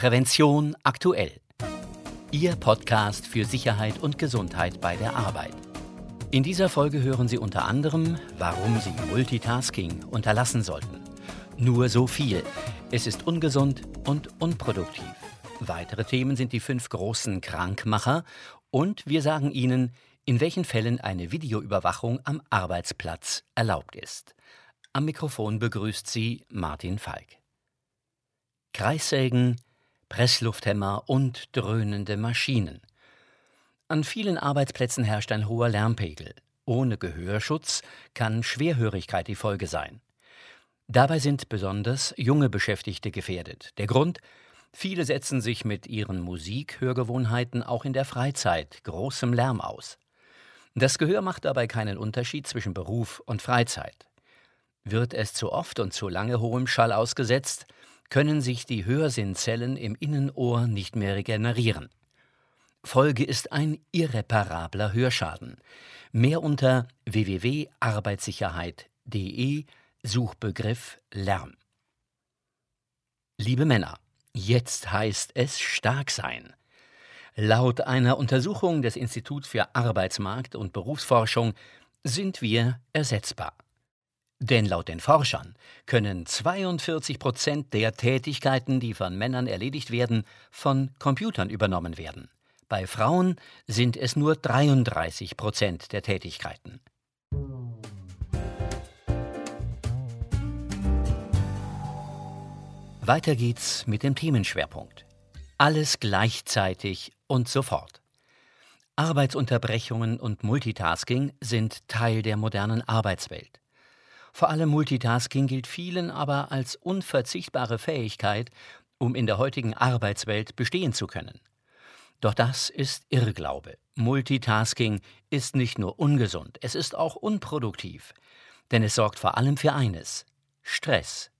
Prävention aktuell. Ihr Podcast für Sicherheit und Gesundheit bei der Arbeit. In dieser Folge hören Sie unter anderem, warum Sie Multitasking unterlassen sollten. Nur so viel. Es ist ungesund und unproduktiv. Weitere Themen sind die fünf großen Krankmacher und wir sagen Ihnen, in welchen Fällen eine Videoüberwachung am Arbeitsplatz erlaubt ist. Am Mikrofon begrüßt Sie Martin Falk. Kreissägen, Presslufthämmer und dröhnende Maschinen. An vielen Arbeitsplätzen herrscht ein hoher Lärmpegel. Ohne Gehörschutz kann Schwerhörigkeit die Folge sein. Dabei sind besonders junge Beschäftigte gefährdet. Der Grund? Viele setzen sich mit ihren Musikhörgewohnheiten auch in der Freizeit großem Lärm aus. Das Gehör macht dabei keinen Unterschied zwischen Beruf und Freizeit. Wird es zu oft und zu lange hohem Schall ausgesetzt, können sich die Hörsinnzellen im Innenohr nicht mehr regenerieren. Folge ist ein irreparabler Hörschaden. Mehr unter www.arbeitssicherheit.de Suchbegriff Lärm. Liebe Männer, jetzt heißt es stark sein. Laut einer Untersuchung des Instituts für Arbeitsmarkt und Berufsforschung sind wir ersetzbar. Denn laut den Forschern können 42 Prozent der Tätigkeiten, die von Männern erledigt werden, von Computern übernommen werden. Bei Frauen sind es nur 33 Prozent der Tätigkeiten. Weiter geht's mit dem Themenschwerpunkt. Alles gleichzeitig und sofort. Arbeitsunterbrechungen und Multitasking sind Teil der modernen Arbeitswelt. Vor allem Multitasking gilt vielen aber als unverzichtbare Fähigkeit, um in der heutigen Arbeitswelt bestehen zu können. Doch das ist Irrglaube. Multitasking ist nicht nur ungesund, es ist auch unproduktiv, denn es sorgt vor allem für eines Stress.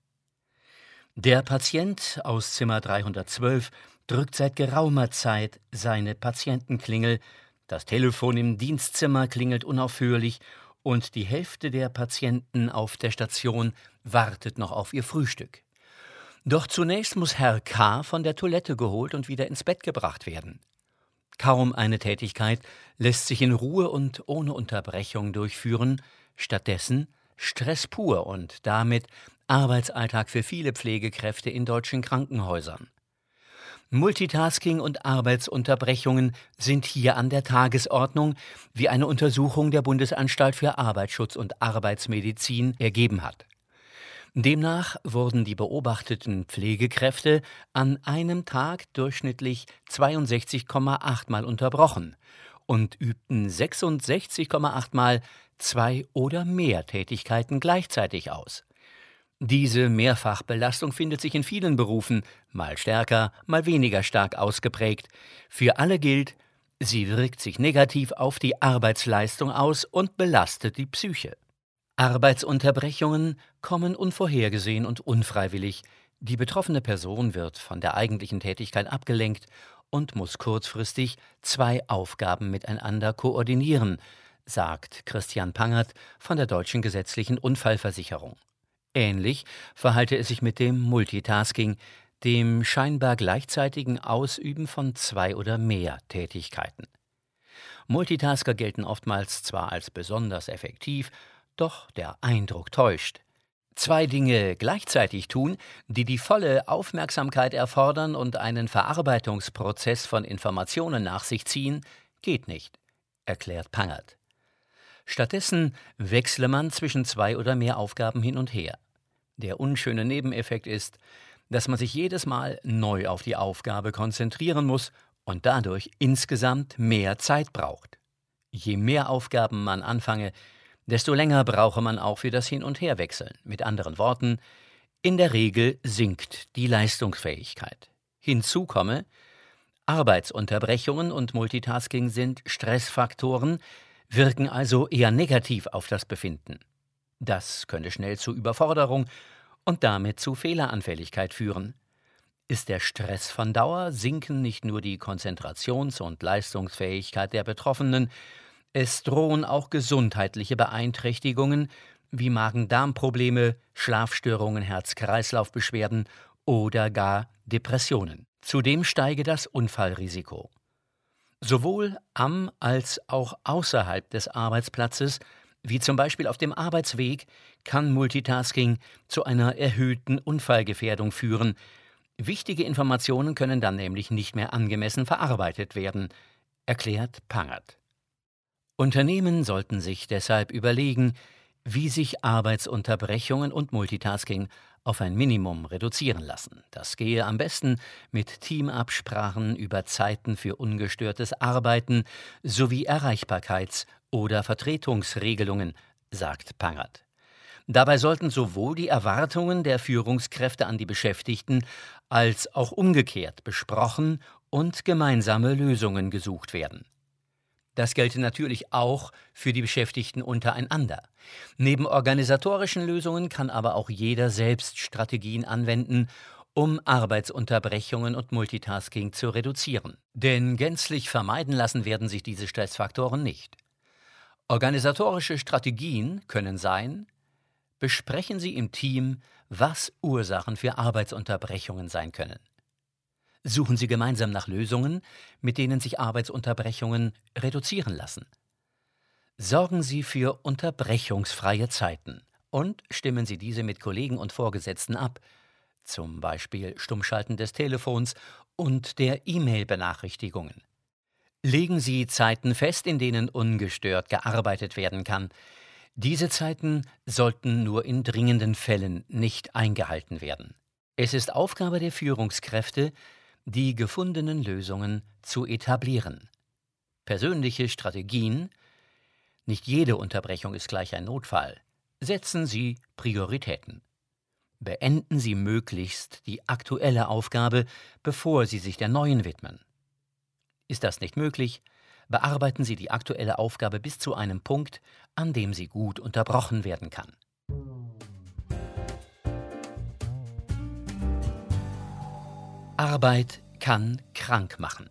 Der Patient aus Zimmer 312 drückt seit geraumer Zeit seine Patientenklingel, das Telefon im Dienstzimmer klingelt unaufhörlich und die Hälfte der Patienten auf der Station wartet noch auf ihr Frühstück. Doch zunächst muss Herr K. von der Toilette geholt und wieder ins Bett gebracht werden. Kaum eine Tätigkeit lässt sich in Ruhe und ohne Unterbrechung durchführen, stattdessen Stress pur und damit Arbeitsalltag für viele Pflegekräfte in deutschen Krankenhäusern. Multitasking und Arbeitsunterbrechungen sind hier an der Tagesordnung, wie eine Untersuchung der Bundesanstalt für Arbeitsschutz und Arbeitsmedizin ergeben hat. Demnach wurden die beobachteten Pflegekräfte an einem Tag durchschnittlich 62,8 Mal unterbrochen und übten 66,8 Mal zwei oder mehr Tätigkeiten gleichzeitig aus. Diese Mehrfachbelastung findet sich in vielen Berufen, mal stärker, mal weniger stark ausgeprägt. Für alle gilt, sie wirkt sich negativ auf die Arbeitsleistung aus und belastet die Psyche. Arbeitsunterbrechungen kommen unvorhergesehen und unfreiwillig. Die betroffene Person wird von der eigentlichen Tätigkeit abgelenkt und muss kurzfristig zwei Aufgaben miteinander koordinieren, sagt Christian Pangert von der Deutschen Gesetzlichen Unfallversicherung. Ähnlich verhalte es sich mit dem Multitasking, dem scheinbar gleichzeitigen Ausüben von zwei oder mehr Tätigkeiten. Multitasker gelten oftmals zwar als besonders effektiv, doch der Eindruck täuscht. Zwei Dinge gleichzeitig tun, die die volle Aufmerksamkeit erfordern und einen Verarbeitungsprozess von Informationen nach sich ziehen, geht nicht, erklärt Pangert. Stattdessen wechsle man zwischen zwei oder mehr Aufgaben hin und her. Der unschöne Nebeneffekt ist, dass man sich jedes Mal neu auf die Aufgabe konzentrieren muss und dadurch insgesamt mehr Zeit braucht. Je mehr Aufgaben man anfange, desto länger brauche man auch für das Hin- und Herwechseln. Mit anderen Worten, in der Regel sinkt die Leistungsfähigkeit. Hinzu komme, Arbeitsunterbrechungen und Multitasking sind Stressfaktoren, wirken also eher negativ auf das Befinden. Das könnte schnell zu Überforderung und damit zu Fehleranfälligkeit führen. Ist der Stress von Dauer, sinken nicht nur die Konzentrations- und Leistungsfähigkeit der Betroffenen, es drohen auch gesundheitliche Beeinträchtigungen wie Magen-Darm-Probleme, Schlafstörungen, Herz-Kreislauf-Beschwerden oder gar Depressionen. Zudem steige das Unfallrisiko. Sowohl am als auch außerhalb des Arbeitsplatzes, wie zum Beispiel auf dem Arbeitsweg, kann Multitasking zu einer erhöhten Unfallgefährdung führen. Wichtige Informationen können dann nämlich nicht mehr angemessen verarbeitet werden, erklärt Pangert. Unternehmen sollten sich deshalb überlegen, wie sich Arbeitsunterbrechungen und Multitasking auf ein Minimum reduzieren lassen. Das gehe am besten mit Teamabsprachen über Zeiten für ungestörtes Arbeiten sowie Erreichbarkeits- oder Vertretungsregelungen, sagt Pangert. Dabei sollten sowohl die Erwartungen der Führungskräfte an die Beschäftigten als auch umgekehrt besprochen und gemeinsame Lösungen gesucht werden. Das gelte natürlich auch für die Beschäftigten untereinander. Neben organisatorischen Lösungen kann aber auch jeder selbst Strategien anwenden, um Arbeitsunterbrechungen und Multitasking zu reduzieren. Denn gänzlich vermeiden lassen werden sich diese Stressfaktoren nicht. Organisatorische Strategien können sein, besprechen Sie im Team, was Ursachen für Arbeitsunterbrechungen sein können. Suchen Sie gemeinsam nach Lösungen, mit denen sich Arbeitsunterbrechungen reduzieren lassen. Sorgen Sie für unterbrechungsfreie Zeiten und stimmen Sie diese mit Kollegen und Vorgesetzten ab, zum Beispiel Stummschalten des Telefons und der E-Mail-Benachrichtigungen. Legen Sie Zeiten fest, in denen ungestört gearbeitet werden kann. Diese Zeiten sollten nur in dringenden Fällen nicht eingehalten werden. Es ist Aufgabe der Führungskräfte, die gefundenen Lösungen zu etablieren. Persönliche Strategien Nicht jede Unterbrechung ist gleich ein Notfall. Setzen Sie Prioritäten. Beenden Sie möglichst die aktuelle Aufgabe, bevor Sie sich der neuen widmen. Ist das nicht möglich, bearbeiten Sie die aktuelle Aufgabe bis zu einem Punkt, an dem sie gut unterbrochen werden kann. Arbeit kann krank machen.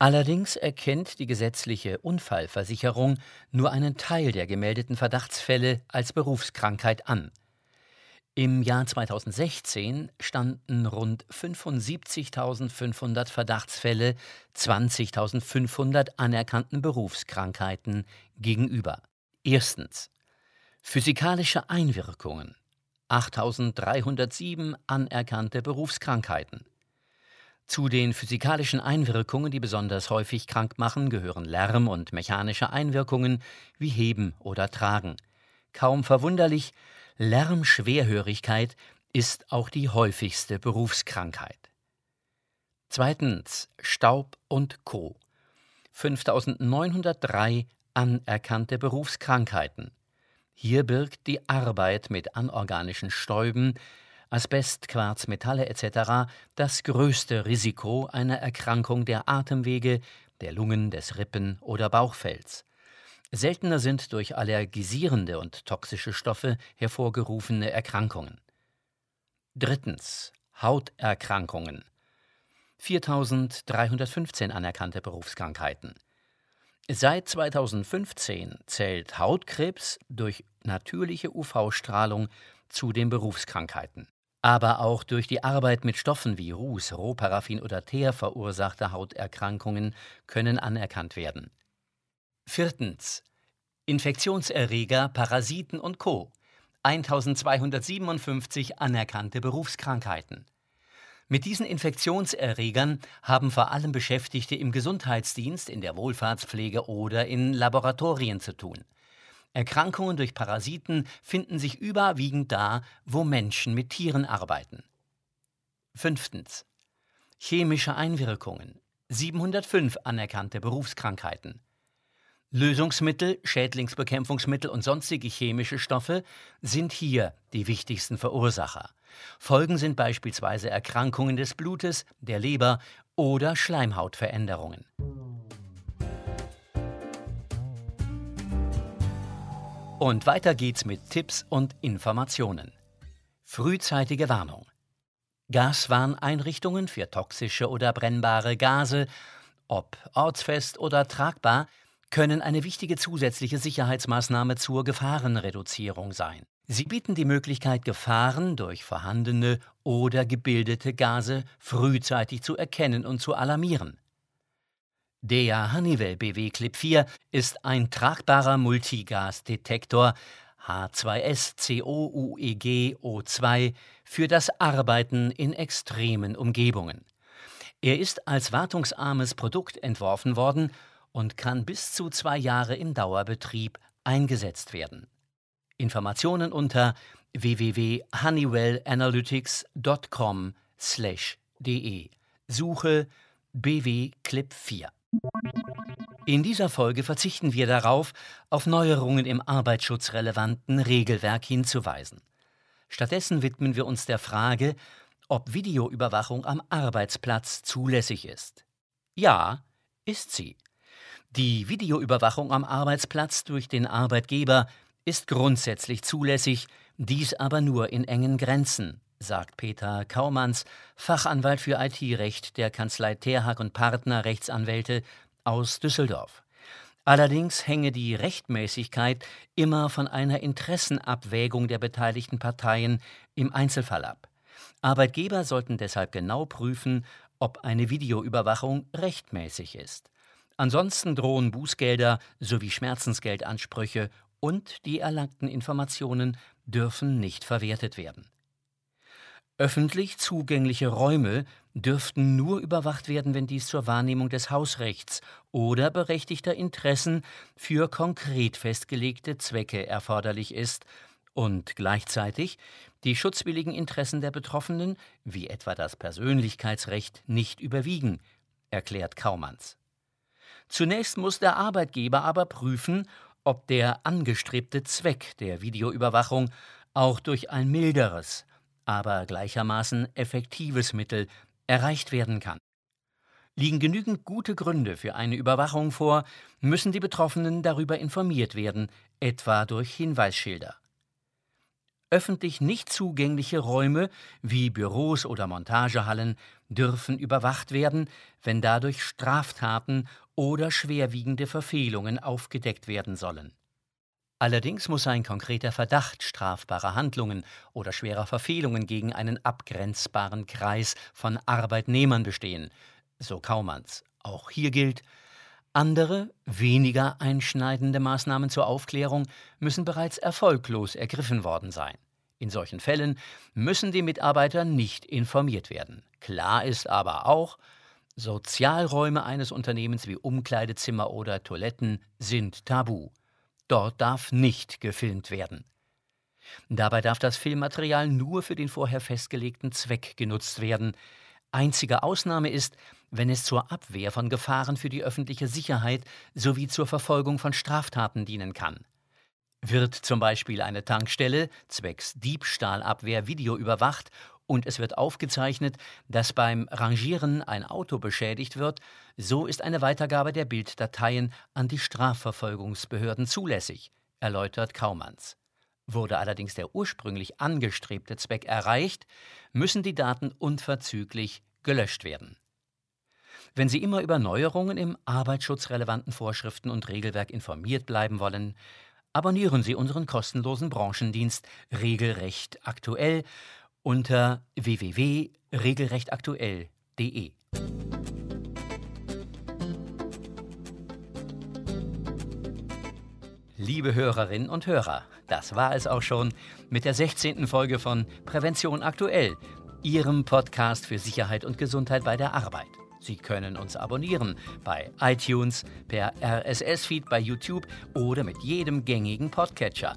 Allerdings erkennt die gesetzliche Unfallversicherung nur einen Teil der gemeldeten Verdachtsfälle als Berufskrankheit an. Im Jahr 2016 standen rund 75.500 Verdachtsfälle 20.500 anerkannten Berufskrankheiten gegenüber. Erstens Physikalische Einwirkungen 8.307 anerkannte Berufskrankheiten. Zu den physikalischen Einwirkungen, die besonders häufig krank machen, gehören Lärm und mechanische Einwirkungen wie Heben oder Tragen. Kaum verwunderlich, Lärmschwerhörigkeit ist auch die häufigste Berufskrankheit. Zweitens Staub und Co. 5903 anerkannte Berufskrankheiten. Hier birgt die Arbeit mit anorganischen Stäuben Asbest, Quarz, Metalle etc. das größte Risiko einer Erkrankung der Atemwege, der Lungen, des Rippen- oder Bauchfells. Seltener sind durch allergisierende und toxische Stoffe hervorgerufene Erkrankungen. Drittens Hauterkrankungen. 4315 anerkannte Berufskrankheiten. Seit 2015 zählt Hautkrebs durch natürliche UV-Strahlung zu den Berufskrankheiten. Aber auch durch die Arbeit mit Stoffen wie Ruß, Rohparaffin oder Teer verursachte Hauterkrankungen können anerkannt werden. Viertens. Infektionserreger, Parasiten und Co. 1257 anerkannte Berufskrankheiten. Mit diesen Infektionserregern haben vor allem Beschäftigte im Gesundheitsdienst, in der Wohlfahrtspflege oder in Laboratorien zu tun. Erkrankungen durch Parasiten finden sich überwiegend da, wo Menschen mit Tieren arbeiten. Fünftens. Chemische Einwirkungen. 705 anerkannte Berufskrankheiten. Lösungsmittel, Schädlingsbekämpfungsmittel und sonstige chemische Stoffe sind hier die wichtigsten Verursacher. Folgen sind beispielsweise Erkrankungen des Blutes, der Leber oder Schleimhautveränderungen. Und weiter geht's mit Tipps und Informationen. Frühzeitige Warnung. Gaswarneinrichtungen für toxische oder brennbare Gase, ob ortsfest oder tragbar, können eine wichtige zusätzliche Sicherheitsmaßnahme zur Gefahrenreduzierung sein. Sie bieten die Möglichkeit, Gefahren durch vorhandene oder gebildete Gase frühzeitig zu erkennen und zu alarmieren. Der Honeywell BW Clip 4 ist ein tragbarer Multigasdetektor H2SCOUEG-O2 für das Arbeiten in extremen Umgebungen. Er ist als wartungsarmes Produkt entworfen worden und kann bis zu zwei Jahre im Dauerbetrieb eingesetzt werden. Informationen unter www.honeywellanalytics.com/de. Suche BW Clip 4. In dieser Folge verzichten wir darauf, auf Neuerungen im arbeitsschutzrelevanten Regelwerk hinzuweisen. Stattdessen widmen wir uns der Frage, ob Videoüberwachung am Arbeitsplatz zulässig ist. Ja, ist sie. Die Videoüberwachung am Arbeitsplatz durch den Arbeitgeber ist grundsätzlich zulässig, dies aber nur in engen Grenzen, sagt Peter Kaumanns, Fachanwalt für IT-Recht der Kanzlei Terhag und Partner Rechtsanwälte aus Düsseldorf. Allerdings hänge die Rechtmäßigkeit immer von einer Interessenabwägung der beteiligten Parteien im Einzelfall ab. Arbeitgeber sollten deshalb genau prüfen, ob eine Videoüberwachung rechtmäßig ist. Ansonsten drohen Bußgelder sowie Schmerzensgeldansprüche und die erlangten Informationen dürfen nicht verwertet werden. Öffentlich zugängliche Räume dürften nur überwacht werden, wenn dies zur Wahrnehmung des Hausrechts oder berechtigter Interessen für konkret festgelegte Zwecke erforderlich ist und gleichzeitig die schutzwilligen Interessen der Betroffenen, wie etwa das Persönlichkeitsrecht, nicht überwiegen, erklärt Kaumanns. Zunächst muss der Arbeitgeber aber prüfen, ob der angestrebte Zweck der Videoüberwachung auch durch ein milderes, aber gleichermaßen effektives Mittel erreicht werden kann. Liegen genügend gute Gründe für eine Überwachung vor, müssen die Betroffenen darüber informiert werden, etwa durch Hinweisschilder. Öffentlich nicht zugängliche Räume wie Büros oder Montagehallen dürfen überwacht werden, wenn dadurch Straftaten oder schwerwiegende Verfehlungen aufgedeckt werden sollen. Allerdings muss ein konkreter Verdacht strafbarer Handlungen oder schwerer Verfehlungen gegen einen abgrenzbaren Kreis von Arbeitnehmern bestehen, so Kaumanns. Auch hier gilt, andere, weniger einschneidende Maßnahmen zur Aufklärung müssen bereits erfolglos ergriffen worden sein. In solchen Fällen müssen die Mitarbeiter nicht informiert werden. Klar ist aber auch, Sozialräume eines Unternehmens wie Umkleidezimmer oder Toiletten sind tabu. Dort darf nicht gefilmt werden. Dabei darf das Filmmaterial nur für den vorher festgelegten Zweck genutzt werden. Einzige Ausnahme ist, wenn es zur Abwehr von Gefahren für die öffentliche Sicherheit sowie zur Verfolgung von Straftaten dienen kann. Wird zum Beispiel eine Tankstelle zwecks Diebstahlabwehr videoüberwacht und es wird aufgezeichnet, dass beim Rangieren ein Auto beschädigt wird, so ist eine Weitergabe der Bilddateien an die Strafverfolgungsbehörden zulässig, erläutert Kaumanns. Wurde allerdings der ursprünglich angestrebte Zweck erreicht, müssen die Daten unverzüglich gelöscht werden. Wenn Sie immer über Neuerungen im arbeitsschutzrelevanten Vorschriften und Regelwerk informiert bleiben wollen, abonnieren Sie unseren kostenlosen Branchendienst Regelrecht aktuell unter www.regelrechtaktuell.de. Liebe Hörerinnen und Hörer, das war es auch schon mit der 16. Folge von Prävention aktuell, Ihrem Podcast für Sicherheit und Gesundheit bei der Arbeit. Sie können uns abonnieren bei iTunes, per RSS-Feed bei YouTube oder mit jedem gängigen Podcatcher.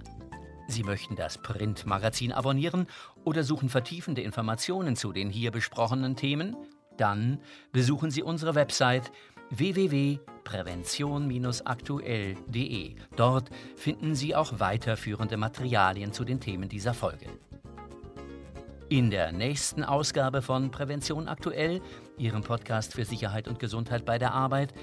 Sie möchten das Printmagazin abonnieren oder suchen vertiefende Informationen zu den hier besprochenen Themen? Dann besuchen Sie unsere Website www.prävention-aktuell.de. Dort finden Sie auch weiterführende Materialien zu den Themen dieser Folge. In der nächsten Ausgabe von Prävention aktuell, Ihrem Podcast für Sicherheit und Gesundheit bei der Arbeit,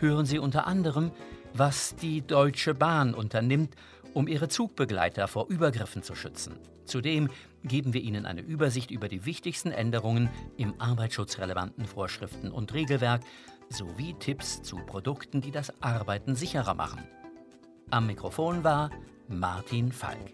hören Sie unter anderem, was die Deutsche Bahn unternimmt, um ihre Zugbegleiter vor Übergriffen zu schützen. Zudem geben wir Ihnen eine Übersicht über die wichtigsten Änderungen im arbeitsschutzrelevanten Vorschriften und Regelwerk sowie Tipps zu Produkten, die das Arbeiten sicherer machen. Am Mikrofon war Martin Falk.